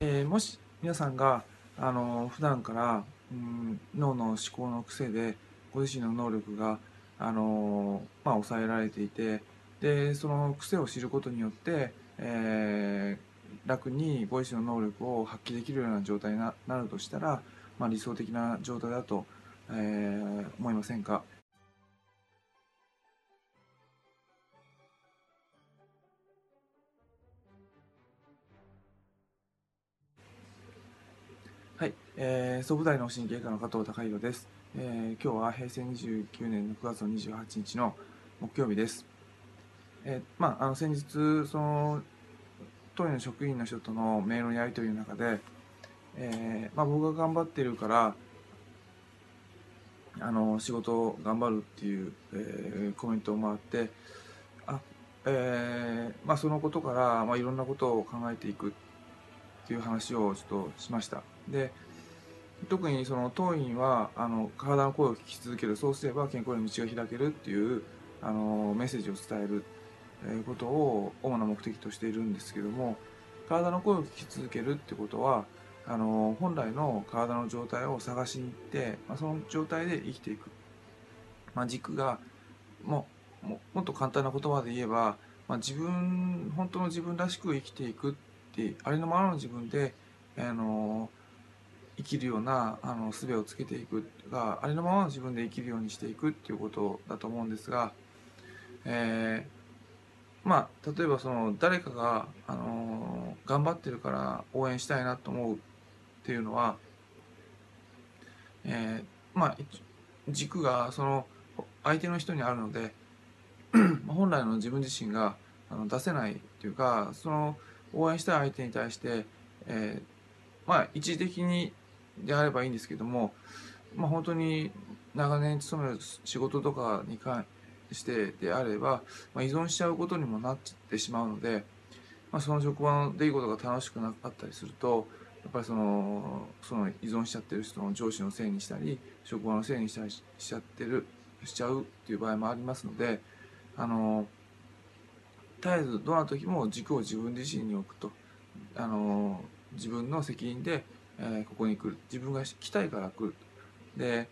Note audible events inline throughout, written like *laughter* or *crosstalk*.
えー、もし皆さんがあの普段からうん脳の思考の癖でご自身の能力があの、まあ、抑えられていてでその癖を知ることによって、えー、楽にご自身の能力を発揮できるような状態になるとしたら、まあ、理想的な状態だと、えー、思いませんか？はい、えー、総武大の神経科の加藤孝弘です、えー、今日は平成29年の9月の28日の木曜日です。えー、まあ、あの先日その当院の職員の人とのメールのやり取りの中で、えー、まあ、僕が頑張ってるからあの仕事を頑張るっていう、えー、コメントをもあってあ、えーまあ、そのことから、まあ、いろんなことを考えていくっていう話をちょっとしました。で特にその当院はあの体の声を聞き続けるそうすれば健康への道が開けるっていうあのメッセージを伝えることを主な目的としているんですけども体の声を聞き続けるってことはあの本来の体の状態を探しに行って、まあ、その状態で生きていく、まあ、軸がもももっと簡単な言葉で言えば、まあ、自分本当の自分らしく生きていくってありのままの自分であの生きるようなあの術をつけていくがありのままの自分で生きるようにしていくっていうことだと思うんですが、えー、まあ例えばその誰かが、あの頑張ってるから応援したいなと思うっていうのは、えー、まあ軸がその相手の人にあるので *clears throat* 本来の自分自身があの出せないっていうかその応援したい相手に対して、えー、まあ一時的にであればいいんですけども、まあ、本当に長年勤める仕事とかに関してであれば、まあ、依存しちゃうことにもなってしまうので、まあ、その職場の出来事が楽しくなかったりするとやっぱりそのその依存しちゃってる人の上司のせいにしたり職場のせいにしたりしちゃってるしちゃうっていう場合もありますのであの絶えずどんな時も軸を自分自身に置くと。あの自分の責任でえー、ここに来る。自分が来たいから来るで、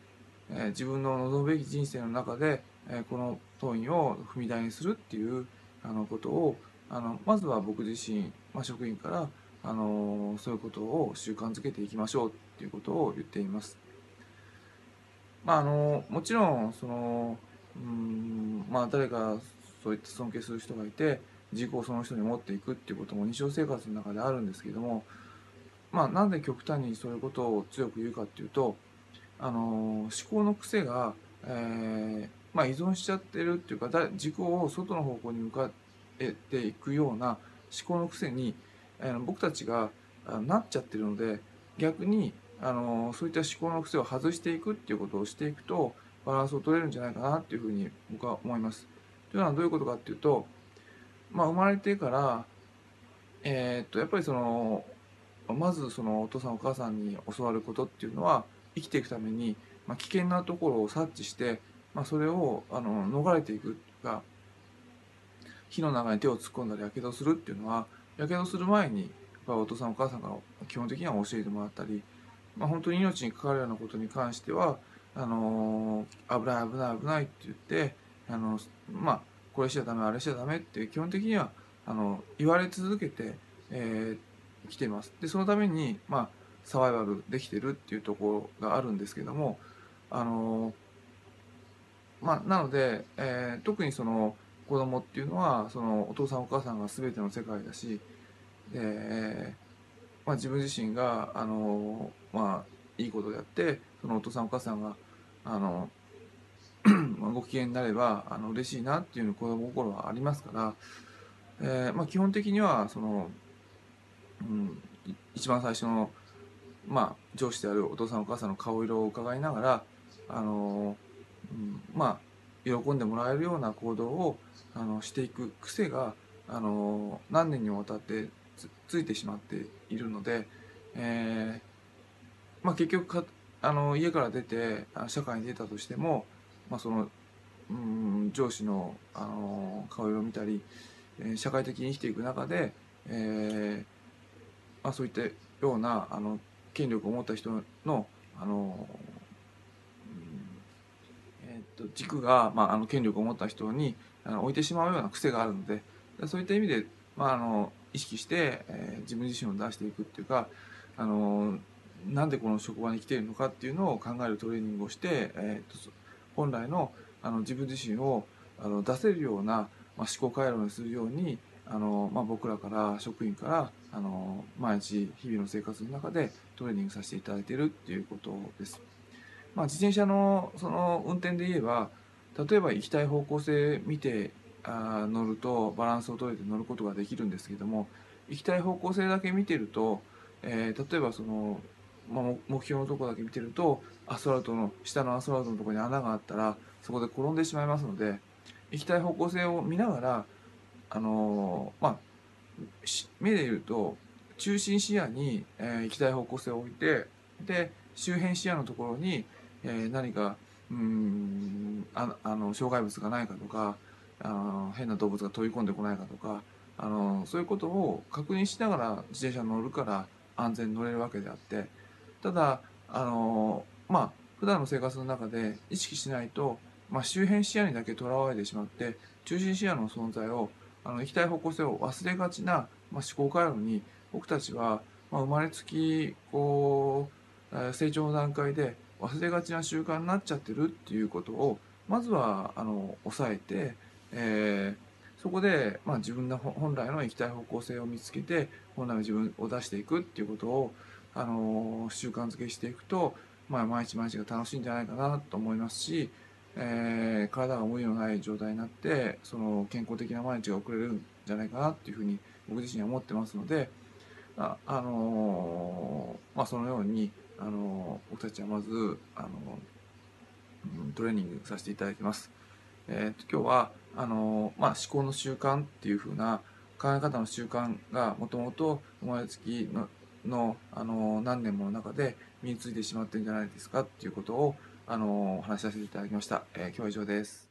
えー、自分の望むべき人生の中で、えー、この当院を踏み台にするっていうあのことをあのまずは僕自身、まあ、職員からあのそういうことを習慣づけていきましょうっていうことを言っています。まあ、あのもちろんそのうんまあ誰かそういった尊敬する人がいて自己をその人に持っていくっていうことも日常生活の中であるんですけどもまあ、なんで極端にそういうことを強く言うかっていうとあの思考の癖が、えー、まあ、依存しちゃってるっていうか自己を外の方向に向かっていくような思考の癖に、えー、僕たちがなっちゃってるので逆にあのそういった思考の癖を外していくっていうことをしていくとバランスを取れるんじゃないかなっていうふうに僕は思います。というのはどういうことかっていうと、まあ、生まれてから、えー、っとやっぱりそのまずそのお父さんお母さんに教わることっていうのは生きていくために、まあ、危険なところを察知して、まあ、それをあの逃れていくが火の中に手を突っ込んだりやけどするっていうのはやけどする前にお父さんお母さんから基本的には教えてもらったり、まあ、本当に命に関わるようなことに関してはあのー、危ない危ない危ないって言ってあのまあこれしちゃダメあれしちゃダメって基本的にはあの言われ続けて、えー、来ています。でそのために、まあ、サバイバルできてるっていうところがあるんですけどもあのまあなので、えー、特にその子供っていうのはそのお父さんお母さんが全ての世界だし、えまあ、自分自身があの、まあ、いいことであってそのお父さんお母さんがあの *clears throat* ご機嫌になればあの嬉しいなっていう子供心はありますから、えーまあ、基本的にはそのうん、一番最初の、まあ、上司であるお父さんお母さんの顔色を伺いながら、あのうん、まあ喜んでもらえるような行動をあのしていく癖が、あの何年にもわたってついてしまっているので、えーまあ、結局かあの家から出て社会に出たとしても、まあ、その、うん、上司の、あの顔色を見たり社会的に生きていく中で、えーまあ、そういったようなあの権力を持った人のあの、うんえー、っと軸が、まあ、あの権力を持った人にあの置いてしまうような癖があるのでそういった意味で、まあ、あの意識して、えー、自分自身を出していくっていうかあのなんでこの職場に来ているのかっていうのを考えるトレーニングをして、えー、と本来のあの自分自身をあの出せるような、まあ、思考回路にするようにあの、まあ、僕らから職員からあの毎日日々の生活の中でトレーニングさせていただいているっていうことです。まあ、自転車のその運転で言えば例えば行きたい方向性見てあ乗るとバランスを取れて乗ることができるんですけども行きたい方向性だけ見てると、えー、例えばその、まあ、目標のとこだけ見てるとアスファルトの下のアスファルトのところに穴があったらそこで転んでしまいますので行きたい方向性を見ながらあのー、まあ目で言うと中心視野に、えー、行きたい方向性を置いてで周辺視野のところに、えー、何かうんああの障害物がないかとかあの変な動物が飛び込んでこないかとかあのそういうことを確認しながら自転車に乗るから安全に乗れるわけであってただあの普段の生活の中で意識しないと、まあ、周辺視野にだけとらわれてしまって中心視野の存在をあの行きたい方向性を忘れがちな、まあ、思考回路に僕たちは、まあ、生まれつきこう成長の段階で忘れがちな習慣になっちゃってるっていうことをまずはあの抑えて、えー、そこで、まあ、自分の本来の行きたい方向性を見つけて本来の自分を出していくっていうことをあの習慣づけしていくと、まあ、毎日毎日が楽しいんじゃないかなと思いますし、えー、体が無理のない状態になってその健康的な毎日が送れるんじゃないかなっていうふうに僕自身は思ってますのであ、あのー、まあ、そのように、あのー、僕たちはまず、あのトレーニングさせていただいてます。えー、今日はあのまあ、思考の習慣っていうふうな考え方の習慣がもともと生まれつきのの、あの何年もの中で身についてしまってるんじゃないですかっていうことを、あの話しさせていただきました。えー、今日は以上です。